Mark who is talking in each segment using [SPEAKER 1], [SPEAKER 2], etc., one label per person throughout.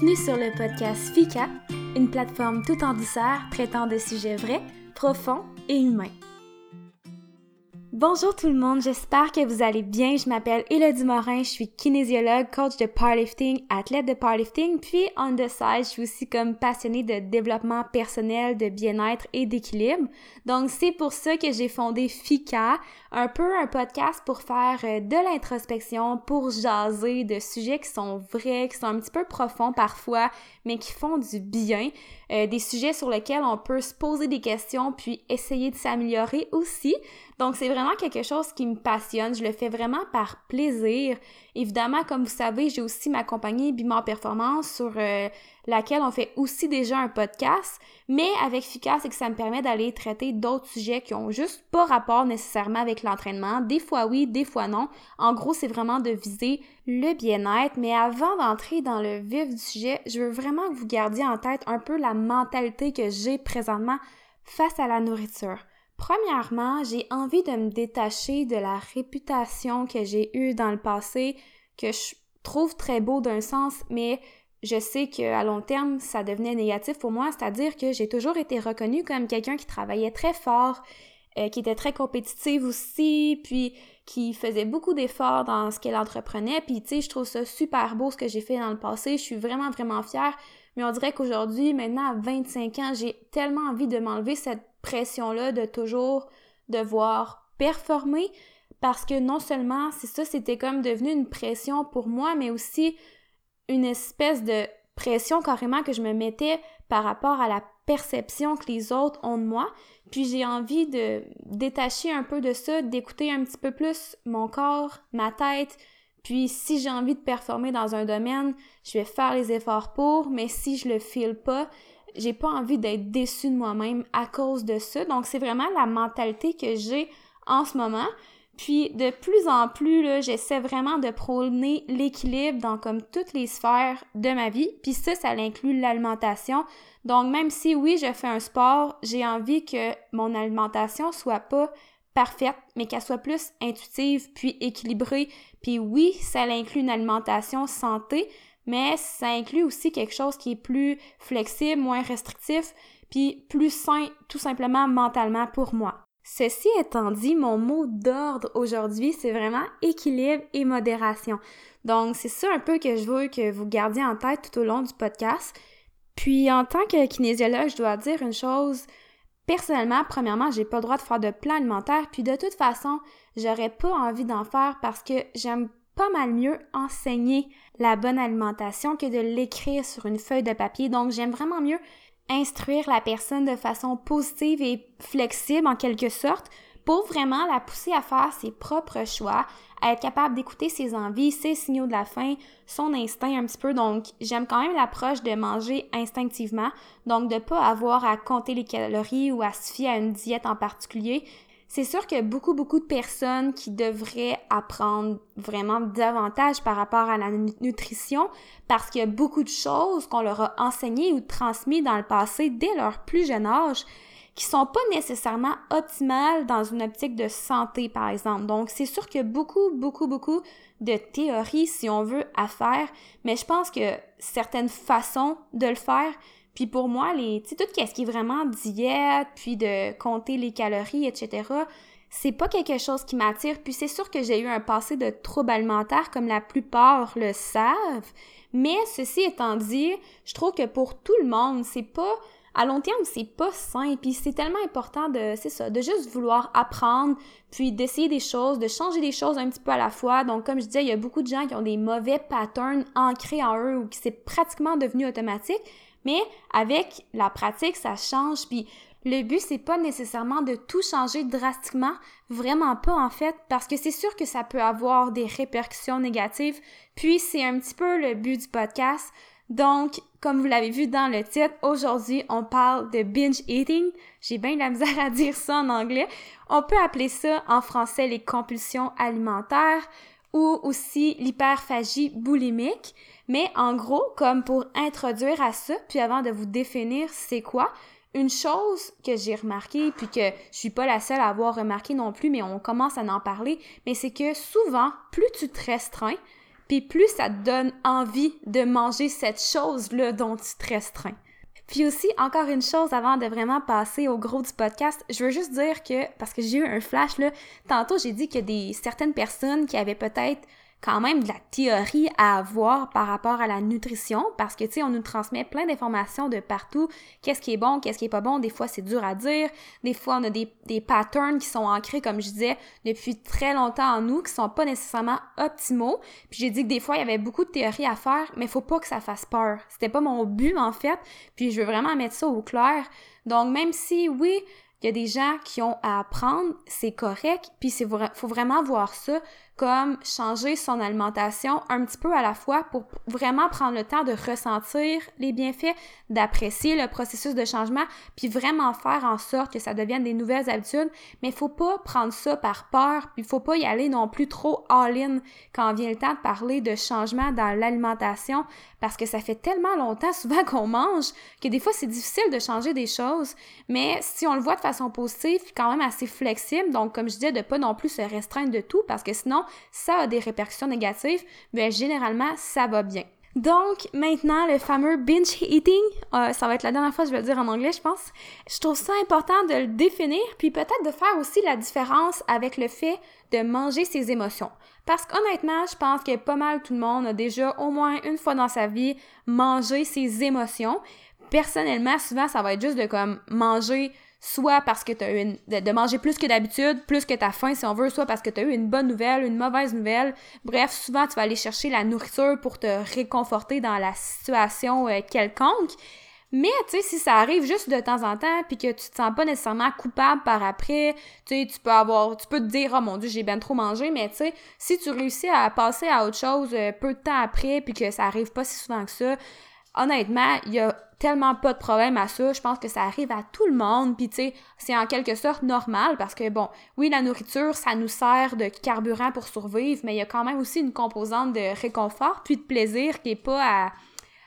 [SPEAKER 1] Bienvenue sur le podcast FICA, une plateforme tout en douceur traitant de sujets vrais, profonds et humains. Bonjour tout le monde, j'espère que vous allez bien. Je m'appelle Elodie Morin, je suis kinésiologue, coach de powerlifting, athlète de powerlifting, puis on the side, je suis aussi comme passionnée de développement personnel, de bien-être et d'équilibre. Donc c'est pour ça que j'ai fondé FICA, un peu un podcast pour faire euh, de l'introspection, pour jaser de sujets qui sont vrais, qui sont un petit peu profonds parfois, mais qui font du bien. Euh, des sujets sur lesquels on peut se poser des questions puis essayer de s'améliorer aussi. Donc c'est vraiment quelque chose qui me passionne, je le fais vraiment par plaisir. Évidemment, comme vous savez, j'ai aussi ma compagnie Bimor Performance sur euh, laquelle on fait aussi déjà un podcast, mais avec Fika, c'est que ça me permet d'aller traiter d'autres sujets qui ont juste pas rapport nécessairement avec l'entraînement. Des fois oui, des fois non. En gros, c'est vraiment de viser le bien-être, mais avant d'entrer dans le vif du sujet, je veux vraiment que vous gardiez en tête un peu la mentalité que j'ai présentement face à la nourriture. Premièrement, j'ai envie de me détacher de la réputation que j'ai eue dans le passé, que je trouve très beau d'un sens, mais je sais qu'à long terme, ça devenait négatif pour moi, c'est-à-dire que j'ai toujours été reconnue comme quelqu'un qui travaillait très fort, euh, qui était très compétitive aussi, puis qui faisait beaucoup d'efforts dans ce qu'elle entreprenait, puis tu sais, je trouve ça super beau ce que j'ai fait dans le passé, je suis vraiment, vraiment fière, mais on dirait qu'aujourd'hui, maintenant, à 25 ans, j'ai tellement envie de m'enlever cette pression-là de toujours devoir performer parce que non seulement c'est ça, c'était comme devenu une pression pour moi, mais aussi une espèce de pression carrément que je me mettais par rapport à la perception que les autres ont de moi. Puis j'ai envie de détacher un peu de ça, d'écouter un petit peu plus mon corps, ma tête. Puis si j'ai envie de performer dans un domaine, je vais faire les efforts pour, mais si je le file pas, j'ai pas envie d'être déçue de moi-même à cause de ça. Donc, c'est vraiment la mentalité que j'ai en ce moment. Puis, de plus en plus, là, j'essaie vraiment de prôner l'équilibre dans comme toutes les sphères de ma vie. Puis ça, ça inclut l'alimentation. Donc, même si, oui, je fais un sport, j'ai envie que mon alimentation soit pas parfaite, mais qu'elle soit plus intuitive, puis équilibrée. Puis oui, ça inclut une alimentation santé, mais ça inclut aussi quelque chose qui est plus flexible, moins restrictif, puis plus sain tout simplement mentalement pour moi. Ceci étant dit, mon mot d'ordre aujourd'hui, c'est vraiment équilibre et modération. Donc, c'est ça un peu que je veux que vous gardiez en tête tout au long du podcast. Puis, en tant que kinésiologue, je dois dire une chose. Personnellement, premièrement, j'ai pas le droit de faire de plan alimentaire, puis de toute façon, j'aurais pas envie d'en faire parce que j'aime pas mal mieux enseigner la bonne alimentation que de l'écrire sur une feuille de papier. Donc, j'aime vraiment mieux instruire la personne de façon positive et flexible en quelque sorte pour vraiment la pousser à faire ses propres choix, à être capable d'écouter ses envies, ses signaux de la faim, son instinct un petit peu. Donc, j'aime quand même l'approche de manger instinctivement, donc de pas avoir à compter les calories ou à se fier à une diète en particulier, c'est sûr qu'il y a beaucoup, beaucoup de personnes qui devraient apprendre vraiment davantage par rapport à la nutrition parce qu'il y a beaucoup de choses qu'on leur a enseignées ou transmises dans le passé dès leur plus jeune âge qui sont pas nécessairement optimales dans une optique de santé, par exemple. Donc, c'est sûr qu'il y a beaucoup, beaucoup, beaucoup de théories, si on veut, à faire, mais je pense que certaines façons de le faire puis pour moi, les, tu sais, tout ce qui est vraiment diète, puis de compter les calories, etc., c'est pas quelque chose qui m'attire. Puis c'est sûr que j'ai eu un passé de troubles alimentaires, comme la plupart le savent. Mais ceci étant dit, je trouve que pour tout le monde, c'est pas à long terme, c'est pas sain. Puis c'est tellement important de, c'est ça, de juste vouloir apprendre, puis d'essayer des choses, de changer des choses un petit peu à la fois. Donc, comme je disais, il y a beaucoup de gens qui ont des mauvais patterns ancrés en eux ou qui c'est pratiquement devenu automatique. Mais avec la pratique, ça change. Puis le but, c'est pas nécessairement de tout changer drastiquement, vraiment pas en fait, parce que c'est sûr que ça peut avoir des répercussions négatives. Puis c'est un petit peu le but du podcast. Donc, comme vous l'avez vu dans le titre, aujourd'hui, on parle de binge eating. J'ai bien la misère à dire ça en anglais. On peut appeler ça en français les compulsions alimentaires ou aussi l'hyperphagie boulimique. Mais en gros, comme pour introduire à ça, puis avant de vous définir c'est quoi, une chose que j'ai remarqué, puis que je suis pas la seule à avoir remarqué non plus, mais on commence à en parler, mais c'est que souvent, plus tu te restreins, puis plus ça te donne envie de manger cette chose-là dont tu te restreins. Puis aussi, encore une chose avant de vraiment passer au gros du podcast, je veux juste dire que, parce que j'ai eu un flash là, tantôt j'ai dit que des certaines personnes qui avaient peut-être quand même de la théorie à avoir par rapport à la nutrition parce que, tu sais, on nous transmet plein d'informations de partout. Qu'est-ce qui est bon, qu'est-ce qui est pas bon? Des fois, c'est dur à dire. Des fois, on a des, patterns qui sont ancrés, comme je disais, depuis très longtemps en nous, qui sont pas nécessairement optimaux. Puis j'ai dit que des fois, il y avait beaucoup de théories à faire, mais faut pas que ça fasse peur. C'était pas mon but, en fait. Puis je veux vraiment mettre ça au clair. Donc, même si, oui, il y a des gens qui ont à apprendre, c'est correct, puis c'est faut vraiment voir ça comme changer son alimentation un petit peu à la fois pour vraiment prendre le temps de ressentir les bienfaits, d'apprécier le processus de changement, puis vraiment faire en sorte que ça devienne des nouvelles habitudes. Mais il faut pas prendre ça par peur, puis il faut pas y aller non plus trop all-in quand vient le temps de parler de changement dans l'alimentation, parce que ça fait tellement longtemps souvent qu'on mange que des fois c'est difficile de changer des choses. Mais si on le voit de façon positive, quand même assez flexible, donc comme je disais, de pas non plus se restreindre de tout, parce que sinon ça a des répercussions négatives, mais généralement, ça va bien. Donc, maintenant, le fameux binge eating, euh, ça va être la dernière fois que je vais le dire en anglais, je pense. Je trouve ça important de le définir, puis peut-être de faire aussi la différence avec le fait de manger ses émotions. Parce qu'honnêtement, je pense que pas mal tout le monde a déjà au moins une fois dans sa vie mangé ses émotions. Personnellement, souvent, ça va être juste de comme manger soit parce que tu as eu une, de, manger plus que d'habitude, plus que ta faim si on veut, soit parce que tu as eu une bonne nouvelle, une mauvaise nouvelle. Bref, souvent tu vas aller chercher la nourriture pour te réconforter dans la situation euh, quelconque. Mais tu sais si ça arrive juste de temps en temps puis que tu te sens pas nécessairement coupable par après, tu sais tu peux avoir tu peux te dire "Oh mon dieu, j'ai bien trop mangé", mais tu sais si tu réussis à passer à autre chose euh, peu de temps après puis que ça arrive pas si souvent que ça, honnêtement, il y a tellement pas de problème à ça. Je pense que ça arrive à tout le monde. Puis tu sais, c'est en quelque sorte normal parce que bon, oui, la nourriture, ça nous sert de carburant pour survivre, mais il y a quand même aussi une composante de réconfort puis de plaisir qui est pas à,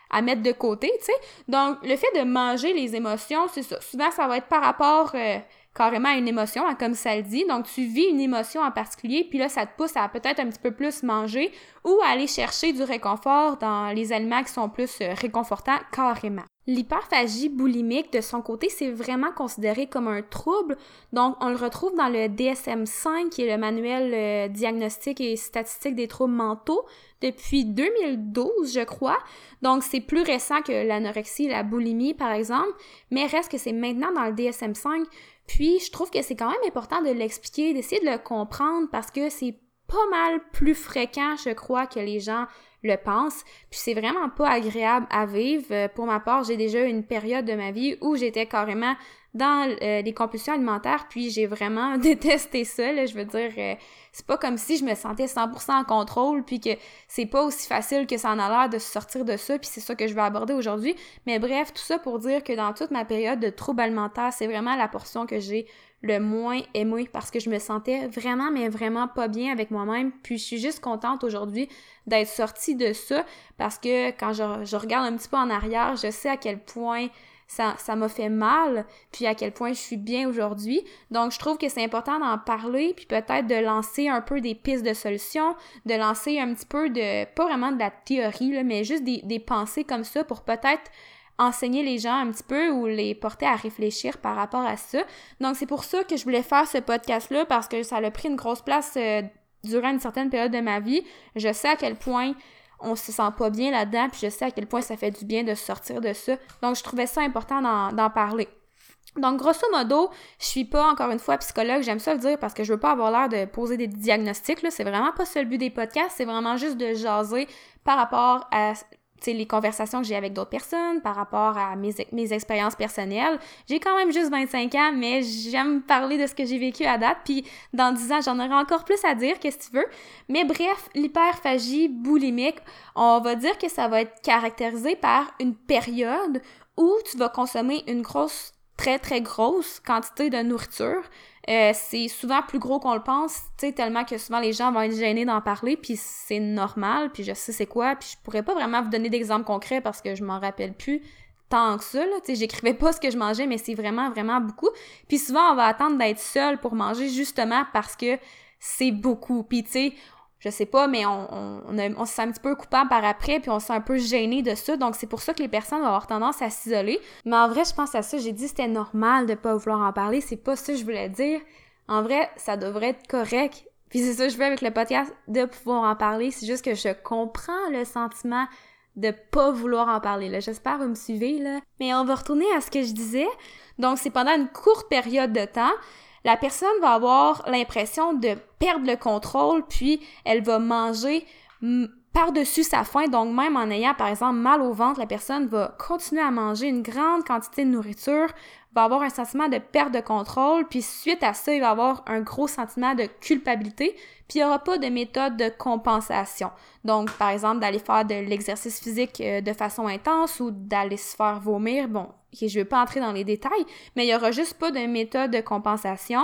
[SPEAKER 1] à mettre de côté, tu sais. Donc, le fait de manger les émotions, c'est ça. Souvent, ça va être par rapport euh, carrément une émotion, hein, comme ça le dit. Donc, tu vis une émotion en particulier, puis là, ça te pousse à peut-être un petit peu plus manger ou à aller chercher du réconfort dans les aliments qui sont plus euh, réconfortants carrément. L'hyperphagie boulimique, de son côté, c'est vraiment considéré comme un trouble. Donc, on le retrouve dans le DSM-5, qui est le manuel euh, diagnostique et statistique des troubles mentaux, depuis 2012, je crois. Donc, c'est plus récent que l'anorexie la boulimie, par exemple, mais reste que c'est maintenant dans le DSM-5. Puis, je trouve que c'est quand même important de l'expliquer, d'essayer de le comprendre, parce que c'est pas mal plus fréquent, je crois, que les gens le pensent. Puis c'est vraiment pas agréable à vivre. Euh, pour ma part, j'ai déjà eu une période de ma vie où j'étais carrément dans euh, les compulsions alimentaires, puis j'ai vraiment détesté ça. Je veux dire, euh, c'est pas comme si je me sentais 100% en contrôle, puis que c'est pas aussi facile que ça en a l'air de sortir de ça, puis c'est ça que je vais aborder aujourd'hui. Mais bref, tout ça pour dire que dans toute ma période de troubles alimentaires, c'est vraiment la portion que j'ai le moins aimé parce que je me sentais vraiment, mais vraiment pas bien avec moi-même. Puis je suis juste contente aujourd'hui d'être sortie de ça parce que quand je, regarde un petit peu en arrière, je sais à quel point ça, ça m'a fait mal, puis à quel point je suis bien aujourd'hui. Donc je trouve que c'est important d'en parler, puis peut-être de lancer un peu des pistes de solutions, de lancer un petit peu de, pas vraiment de la théorie, mais juste des, des pensées comme ça pour peut-être enseigner les gens un petit peu ou les porter à réfléchir par rapport à ça. Donc c'est pour ça que je voulais faire ce podcast-là parce que ça a pris une grosse place euh, durant une certaine période de ma vie. Je sais à quel point on se sent pas bien là-dedans, puis je sais à quel point ça fait du bien de sortir de ça. Donc je trouvais ça important d'en parler. Donc, grosso modo, je suis pas, encore une fois, psychologue, j'aime ça le dire parce que je veux pas avoir l'air de poser des diagnostics, là. C'est vraiment pas ça le but des podcasts, c'est vraiment juste de jaser par rapport à les conversations que j'ai avec d'autres personnes, par rapport à mes, mes expériences personnelles. J'ai quand même juste 25 ans, mais j'aime parler de ce que j'ai vécu à date, puis dans 10 ans, j'en aurai encore plus à dire, qu'est-ce que tu veux. Mais bref, l'hyperphagie boulimique, on va dire que ça va être caractérisé par une période où tu vas consommer une grosse très très grosse quantité de nourriture. Euh, c'est souvent plus gros qu'on le pense, tellement que souvent les gens vont être gênés d'en parler, puis c'est normal, puis je sais c'est quoi, puis je pourrais pas vraiment vous donner d'exemples concrets parce que je m'en rappelle plus tant que ça, tu j'écrivais pas ce que je mangeais, mais c'est vraiment, vraiment beaucoup. Puis souvent, on va attendre d'être seul pour manger justement parce que c'est beaucoup. Puis je sais pas, mais on, on, se sent un petit peu coupable par après, puis on se sent un peu gêné de ça. Donc, c'est pour ça que les personnes vont avoir tendance à s'isoler. Mais en vrai, je pense à ça. J'ai dit c'était normal de pas vouloir en parler. C'est pas ça que je voulais dire. En vrai, ça devrait être correct. Puis c'est ça que je veux avec le podcast, de pouvoir en parler. C'est juste que je comprends le sentiment de pas vouloir en parler. Là. J'espère que vous me suivez. Là. Mais on va retourner à ce que je disais. Donc, c'est pendant une courte période de temps la personne va avoir l'impression de perdre le contrôle, puis elle va manger par-dessus sa faim. Donc, même en ayant, par exemple, mal au ventre, la personne va continuer à manger une grande quantité de nourriture, va avoir un sentiment de perte de contrôle, puis suite à ça, il va avoir un gros sentiment de culpabilité, puis il n'y aura pas de méthode de compensation. Donc, par exemple, d'aller faire de l'exercice physique euh, de façon intense ou d'aller se faire vomir. Bon, je ne vais pas entrer dans les détails, mais il n'y aura juste pas de méthode de compensation.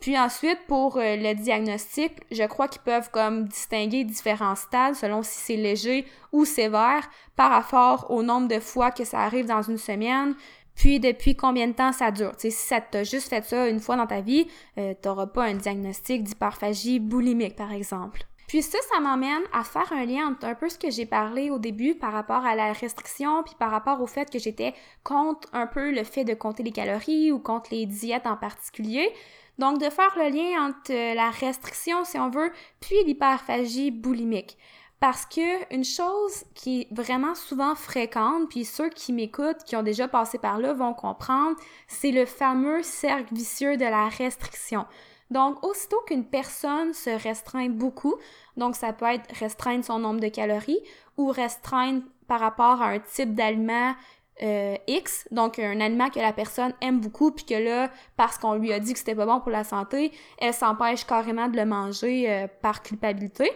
[SPEAKER 1] Puis ensuite, pour euh, le diagnostic, je crois qu'ils peuvent comme distinguer différents stades selon si c'est léger ou sévère par rapport au nombre de fois que ça arrive dans une semaine, puis depuis combien de temps ça dure? si ça t'a juste fait ça une fois dans ta vie, euh, tu n'auras pas un diagnostic d'hyperphagie boulimique, par exemple. Puis ça, ça m'emmène à faire un lien entre un peu ce que j'ai parlé au début par rapport à la restriction, puis par rapport au fait que j'étais contre un peu le fait de compter les calories ou contre les diètes en particulier. Donc de faire le lien entre la restriction, si on veut, puis l'hyperphagie boulimique. Parce que une chose qui est vraiment souvent fréquente, puis ceux qui m'écoutent, qui ont déjà passé par là, vont comprendre, c'est le fameux cercle vicieux de la restriction. Donc, aussitôt qu'une personne se restreint beaucoup, donc ça peut être restreindre son nombre de calories ou restreindre par rapport à un type d'aliment euh, X, donc un aliment que la personne aime beaucoup, puis que là, parce qu'on lui a dit que c'était pas bon pour la santé, elle s'empêche carrément de le manger euh, par culpabilité.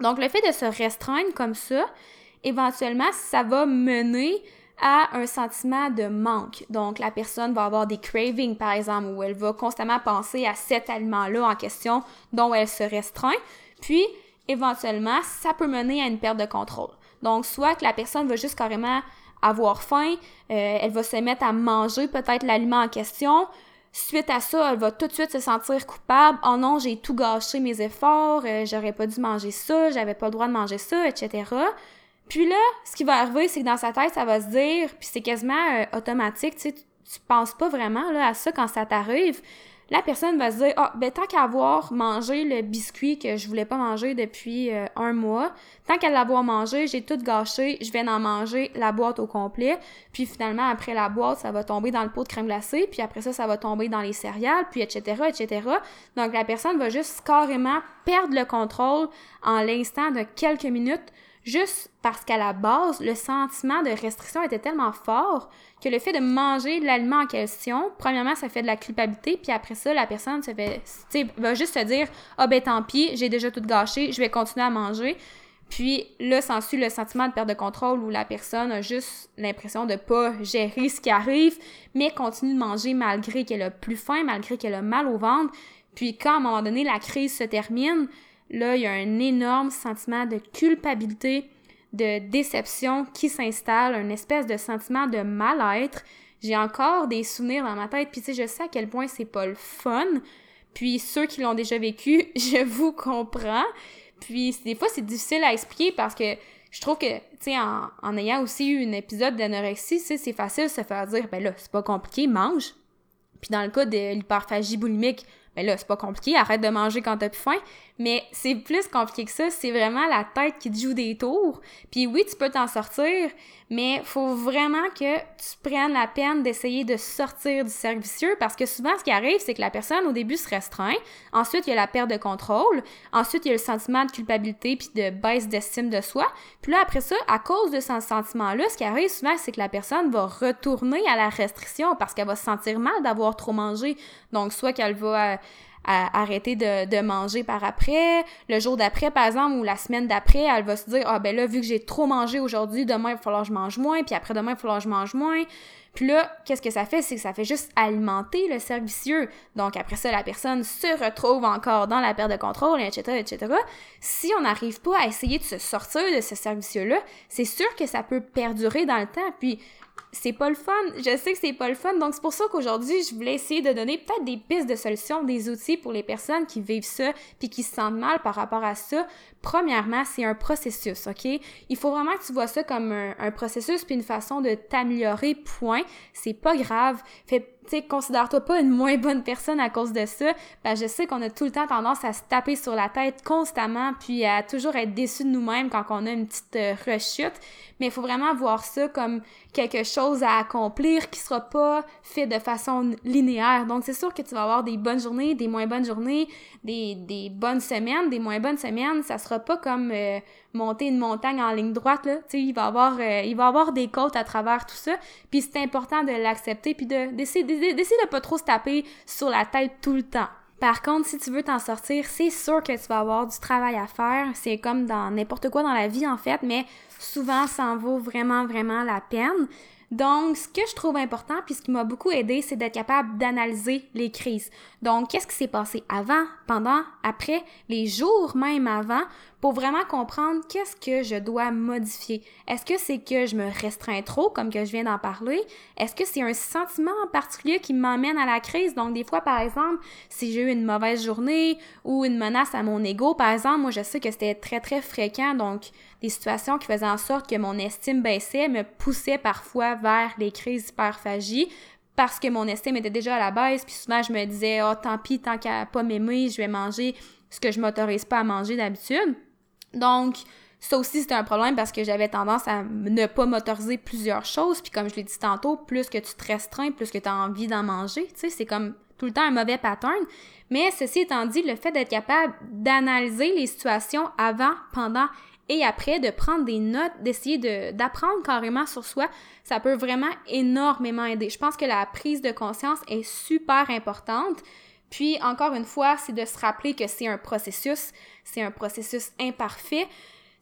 [SPEAKER 1] Donc, le fait de se restreindre comme ça, éventuellement, ça va mener à un sentiment de manque. Donc, la personne va avoir des cravings, par exemple, où elle va constamment penser à cet aliment-là en question dont elle se restreint. Puis, éventuellement, ça peut mener à une perte de contrôle. Donc, soit que la personne va juste carrément avoir faim, euh, elle va se mettre à manger peut-être l'aliment en question, Suite à ça, elle va tout de suite se sentir coupable. Oh non, j'ai tout gâché mes efforts, euh, j'aurais pas dû manger ça, j'avais pas le droit de manger ça, etc. Puis là, ce qui va arriver, c'est que dans sa tête, ça va se dire, puis c'est quasiment euh, automatique, tu sais, tu penses pas vraiment là, à ça quand ça t'arrive la personne va se dire ah ben tant qu'à avoir mangé le biscuit que je voulais pas manger depuis euh, un mois, tant qu'à l'avoir mangé, j'ai tout gâché, je vais en manger la boîte au complet, puis finalement après la boîte, ça va tomber dans le pot de crème glacée, puis après ça ça va tomber dans les céréales, puis etc etc. Donc la personne va juste carrément perdre le contrôle en l'instant de quelques minutes juste parce qu'à la base, le sentiment de restriction était tellement fort que le fait de manger l'aliment en question, premièrement, ça fait de la culpabilité, puis après ça, la personne se fait, va juste se dire Ah ben tant pis, j'ai déjà tout gâché, je vais continuer à manger. Puis là, s'ensuit le sentiment de perte de contrôle où la personne a juste l'impression de pas gérer ce qui arrive, mais continue de manger malgré qu'elle a plus faim, malgré qu'elle a mal au ventre. Puis quand à un moment donné la crise se termine, là, il y a un énorme sentiment de culpabilité, de déception qui s'installe, un espèce de sentiment de mal-être. J'ai encore des souvenirs dans ma tête, puis je sais à quel point c'est pas le fun. Puis ceux qui l'ont déjà vécu, je vous comprends. Puis des fois, c'est difficile à expliquer parce que je trouve que, en, ayant aussi eu un épisode d'anorexie, c'est facile de se faire dire, ben là, c'est pas compliqué, mange. Puis dans le cas de l'hyperphagie boulimique, ben là, c'est pas compliqué, arrête de manger quand t'as plus faim. Mais c'est plus compliqué que ça, c'est vraiment la tête qui joue des tours. Puis oui, tu peux t'en sortir, mais faut vraiment que tu prennes la peine d'essayer de sortir du cercle parce que souvent, ce qui arrive, c'est que la personne, au début, se restreint. Ensuite, il y a la perte de contrôle. Ensuite, il y a le sentiment de culpabilité puis de baisse d'estime de soi. Puis là, après ça, à cause de ce sentiment-là, ce qui arrive souvent, c'est que la personne va retourner à la restriction parce qu'elle va se sentir mal d'avoir trop mangé. Donc, soit qu'elle va... Arrêter de, manger par après. Le jour d'après, par exemple, ou la semaine d'après, elle va se dire Ah ben là, vu que j'ai trop mangé aujourd'hui, demain, il va falloir que je mange moins, puis après demain, il va falloir que je mange moins. Puis là, qu'est-ce que ça fait? C'est que ça fait juste alimenter le cercle vicieux. Donc après ça, la personne se retrouve encore dans la perte de contrôle, etc., etc. Si on n'arrive pas à essayer de se sortir de ce cercle vicieux-là, c'est sûr que ça peut perdurer dans le temps. Puis c'est pas le fun. Je sais que c'est pas le fun. Donc, c'est pour ça qu'aujourd'hui, je voulais essayer de donner peut-être des pistes de solutions, des outils pour les personnes qui vivent ça puis qui se sentent mal par rapport à ça. Premièrement, c'est un processus, OK? Il faut vraiment que tu vois ça comme un, processus puis une façon de t'améliorer, point. C'est pas grave. Fais sais, considère-toi pas une moins bonne personne à cause de ça. Ben, je sais qu'on a tout le temps tendance à se taper sur la tête constamment, puis à toujours être déçu de nous-mêmes quand on a une petite euh, rechute. Mais il faut vraiment voir ça comme quelque chose à accomplir qui sera pas fait de façon linéaire. Donc, c'est sûr que tu vas avoir des bonnes journées, des moins bonnes journées, des, des bonnes semaines, des moins bonnes semaines. Ça sera pas comme euh, monter une montagne en ligne droite, là. Tu il va avoir, euh, avoir des côtes à travers tout ça. Puis c'est important de l'accepter puis de, d'essayer, d'essayer de pas trop se taper sur la tête tout le temps. Par contre, si tu veux t'en sortir, c'est sûr que tu vas avoir du travail à faire. C'est comme dans n'importe quoi dans la vie, en fait, mais souvent, ça en vaut vraiment, vraiment la peine. Donc, ce que je trouve important, puis ce qui m'a beaucoup aidé, c'est d'être capable d'analyser les crises. Donc, qu'est-ce qui s'est passé avant, pendant, après, les jours même avant, pour vraiment comprendre qu'est-ce que je dois modifier? Est-ce que c'est que je me restreins trop, comme que je viens d'en parler? Est-ce que c'est un sentiment en particulier qui m'emmène à la crise? Donc, des fois, par exemple, si j'ai eu une mauvaise journée ou une menace à mon ego, par exemple, moi, je sais que c'était très, très fréquent. Donc, des situations qui faisaient en sorte que mon estime baissait me poussaient parfois vers les crises hyperphagie parce que mon estime était déjà à la baisse, puis souvent je me disais, oh tant pis, tant qu'à pas m'aimer, je vais manger ce que je m'autorise pas à manger d'habitude. Donc, ça aussi, c'était un problème parce que j'avais tendance à ne pas m'autoriser plusieurs choses. Puis comme je l'ai dit tantôt, plus que tu te restreins, plus que tu as envie d'en manger. Tu sais, c'est comme tout le temps un mauvais pattern. Mais ceci étant dit, le fait d'être capable d'analyser les situations avant, pendant et après, de prendre des notes, d'essayer d'apprendre carrément sur soi, ça peut vraiment énormément aider. Je pense que la prise de conscience est super importante. Puis, encore une fois, c'est de se rappeler que c'est un processus, c'est un processus imparfait.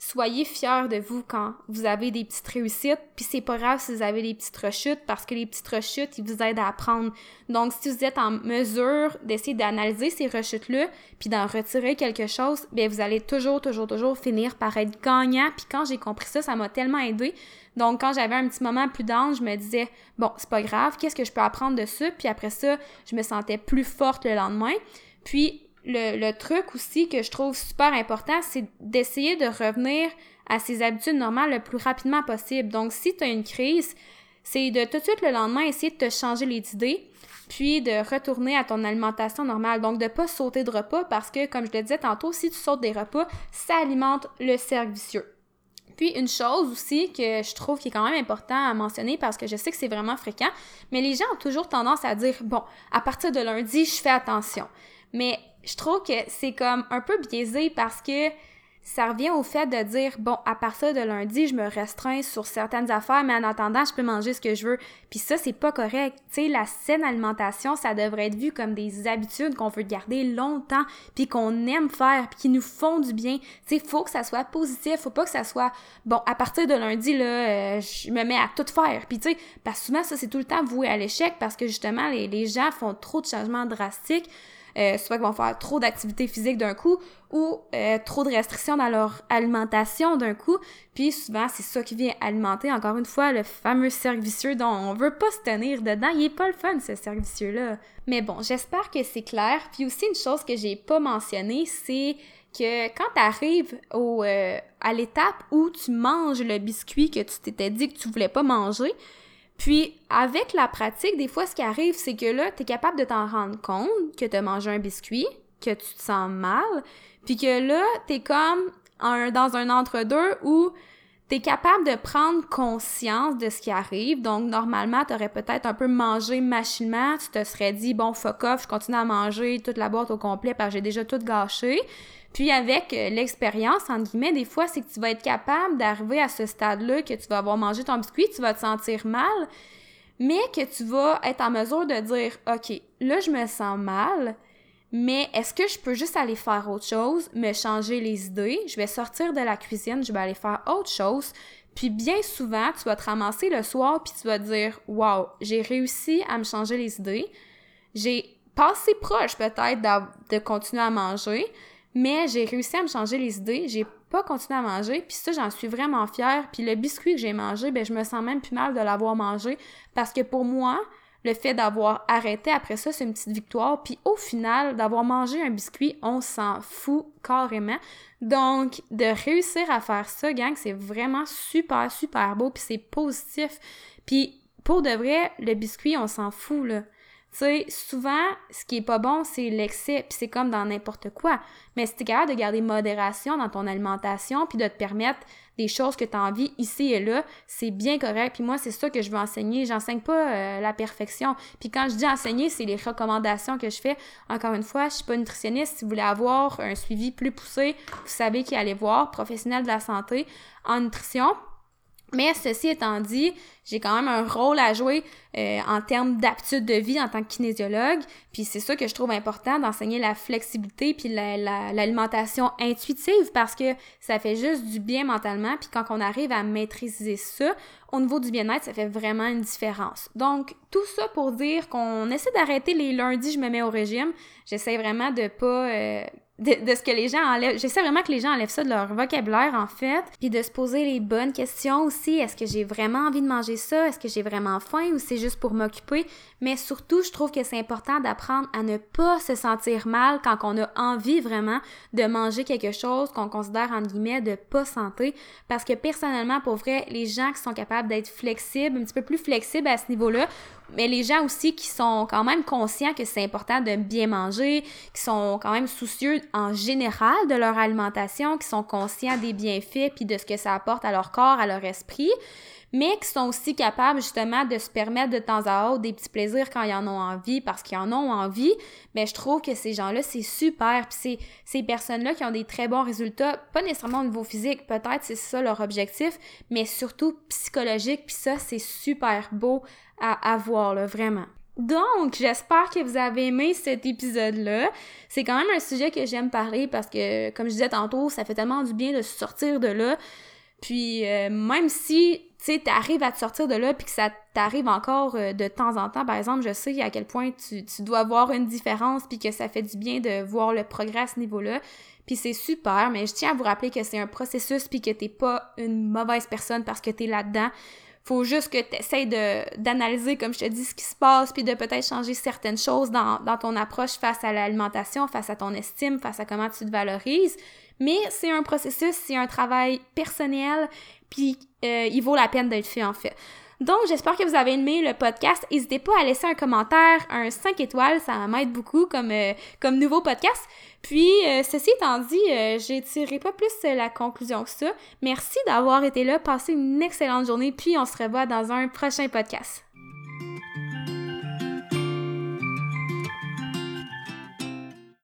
[SPEAKER 1] Soyez fiers de vous quand vous avez des petites réussites, puis c'est pas grave si vous avez des petites rechutes, parce que les petites rechutes, ils vous aident à apprendre. Donc, si vous êtes en mesure d'essayer d'analyser ces rechutes-là, puis d'en retirer quelque chose, bien, vous allez toujours, toujours, toujours finir par être gagnant. Puis quand j'ai compris ça, ça m'a tellement aidé. Donc, quand j'avais un petit moment plus d'ange, je me disais, bon, c'est pas grave, qu'est-ce que je peux apprendre de ça? Puis après ça, je me sentais plus forte le lendemain. Puis, le, truc aussi que je trouve super important, c'est d'essayer de revenir à ses habitudes normales le plus rapidement possible. Donc, si tu as une crise, c'est de tout de suite le lendemain essayer de te changer les idées, puis de retourner à ton alimentation normale. Donc, de ne pas sauter de repas parce que, comme je le disais tantôt, si tu sautes des repas, ça alimente le cercle vicieux. Puis une chose aussi que je trouve qui est quand même important à mentionner parce que je sais que c'est vraiment fréquent, mais les gens ont toujours tendance à dire bon, à partir de lundi, je fais attention. Mais je trouve que c'est comme un peu biaisé parce que ça revient au fait de dire bon à partir de lundi je me restreins sur certaines affaires mais en attendant je peux manger ce que je veux. Puis ça c'est pas correct. Tu sais la saine alimentation ça devrait être vu comme des habitudes qu'on veut garder longtemps puis qu'on aime faire puis qui nous font du bien. Tu sais faut que ça soit positif faut pas que ça soit bon à partir de lundi là euh, je me mets à tout faire. Puis tu sais parce que souvent ça c'est tout le temps voué à l'échec parce que justement les, les gens font trop de changements drastiques euh, soit qu'ils vont faire trop d'activités physiques d'un coup ou euh, trop de restrictions dans leur alimentation d'un coup. Puis souvent, c'est ça qui vient alimenter, encore une fois, le fameux cercle vicieux dont on veut pas se tenir dedans. Il est pas le fun, ce cercle vicieux-là. Mais bon, j'espère que c'est clair. Puis aussi, une chose que j'ai pas mentionnée, c'est que quand tu arrives au, euh, à l'étape où tu manges le biscuit que tu t'étais dit que tu voulais pas manger, puis, avec la pratique, des fois, ce qui arrive, c'est que là, tu capable de t'en rendre compte que tu as mangé un biscuit, que tu te sens mal, puis que là, tu comme dans un entre-deux où tu capable de prendre conscience de ce qui arrive. Donc, normalement, tu aurais peut-être un peu mangé machinement. Tu te serais dit, bon, fuck off, je continue à manger toute la boîte au complet parce que j'ai déjà tout gâché. Puis avec euh, l'expérience, entre guillemets, des fois, c'est que tu vas être capable d'arriver à ce stade-là, que tu vas avoir mangé ton biscuit, tu vas te sentir mal, mais que tu vas être en mesure de dire, OK, là, je me sens mal, mais est-ce que je peux juste aller faire autre chose, me changer les idées? Je vais sortir de la cuisine, je vais aller faire autre chose. Puis bien souvent, tu vas te ramasser le soir, puis tu vas te dire, wow, j'ai réussi à me changer les idées. J'ai passé proche peut-être de continuer à manger, Mais j'ai réussi à me changer les idées, j'ai pas continué à manger, puis ça, j'en suis vraiment fière. Puis le biscuit que j'ai mangé, ben je me sens même plus mal de l'avoir mangé, parce que pour moi, le fait d'avoir arrêté après ça, c'est une petite victoire. Puis au final, d'avoir mangé un biscuit, on s'en fout carrément. Donc, de réussir à faire ça, gang, c'est vraiment super, super beau, puis c'est positif. Puis pour de vrai, le biscuit, on s'en fout, là. Tu sais, souvent, ce qui est pas bon, c'est l'excès, puis c'est comme dans n'importe quoi. Mais si t'es capable de garder modération dans ton alimentation, puis de te permettre des choses que tu as envie ici et là, c'est bien correct. Puis moi, c'est ça que je veux enseigner. J'enseigne pas euh, la perfection. Puis quand je dis enseigner, c'est les recommandations que je fais. Encore une fois, je suis pas nutritionniste. Si vous voulez avoir un suivi plus poussé, vous savez qui aller voir, professionnel de la santé en nutrition. Mais ceci étant dit, j'ai quand même un rôle à jouer euh, en termes d'aptitude de vie en tant que kinésiologue. Puis c'est ça que je trouve important d'enseigner la flexibilité puis l'alimentation intuitive parce que ça fait juste du bien mentalement. Puis quand on arrive à maîtriser ça, au niveau du bien-être, ça fait vraiment une différence. Donc tout ça pour dire qu'on essaie d'arrêter les lundis, je me mets au régime. J'essaie vraiment de pas euh, de, ce que les gens enlèvent. J'essaie vraiment que les gens enlèvent ça de leur vocabulaire, en fait, puis de se poser les bonnes questions aussi. Est-ce que j'ai vraiment envie de manger ça? Est-ce que j'ai vraiment faim? Ou c'est juste pour m'occuper? Mais surtout, je trouve que c'est important d'apprendre à ne pas se sentir mal quand on a envie vraiment de manger quelque chose qu'on considère, entre guillemets, de pas santé. Parce que personnellement, pour vrai, les gens qui sont capables d'être flexibles, un petit peu plus flexibles à ce niveau-là, mais les gens aussi qui sont quand même conscients que c'est important de bien manger, qui sont quand même soucieux en général de leur alimentation, qui sont conscients des bienfaits puis de ce que ça apporte à leur corps, à leur esprit, mais qui sont aussi capables justement de se permettre de temps à autre des petits plaisirs quand ils en ont envie parce qu'ils en ont envie, mais je trouve que ces gens-là, c'est super. Puis c'est ces personnes-là qui ont des très bons résultats, pas nécessairement au niveau physique, peut-être c'est ça leur objectif, mais surtout psychologique, puis ça, c'est super beau à avoir, là, vraiment. Donc, j'espère que vous avez aimé cet épisode-là. C'est quand même un sujet que j'aime parler parce que, comme je disais tantôt, ça fait tellement du bien de sortir de là. Puis, euh, même si, tu sais, à te sortir de là puis que ça t'arrive encore euh, de temps en temps, par exemple, je sais à quel point tu, dois voir une différence puis que ça fait du bien de voir le progrès à ce niveau-là. Puis c'est super, mais je tiens à vous rappeler que c'est un processus puis que t'es pas une mauvaise personne parce que t'es là-dedans. Faut juste que tu essaies d'analyser, comme je te dis, ce qui se passe, puis de peut-être changer certaines choses dans, dans ton approche face à l'alimentation, face à ton estime, face à comment tu te valorises. Mais c'est un processus, c'est un travail personnel, puis euh, il vaut la peine d'être fait en fait. Donc, j'espère que vous avez aimé le podcast. N'hésitez pas à laisser un commentaire, un 5 étoiles, ça m'aide beaucoup comme, euh, comme nouveau podcast. Puis, euh, ceci étant dit, euh, j'ai tiré pas plus la conclusion que ça. Merci d'avoir été là, passez une excellente journée, puis on se revoit dans un prochain podcast.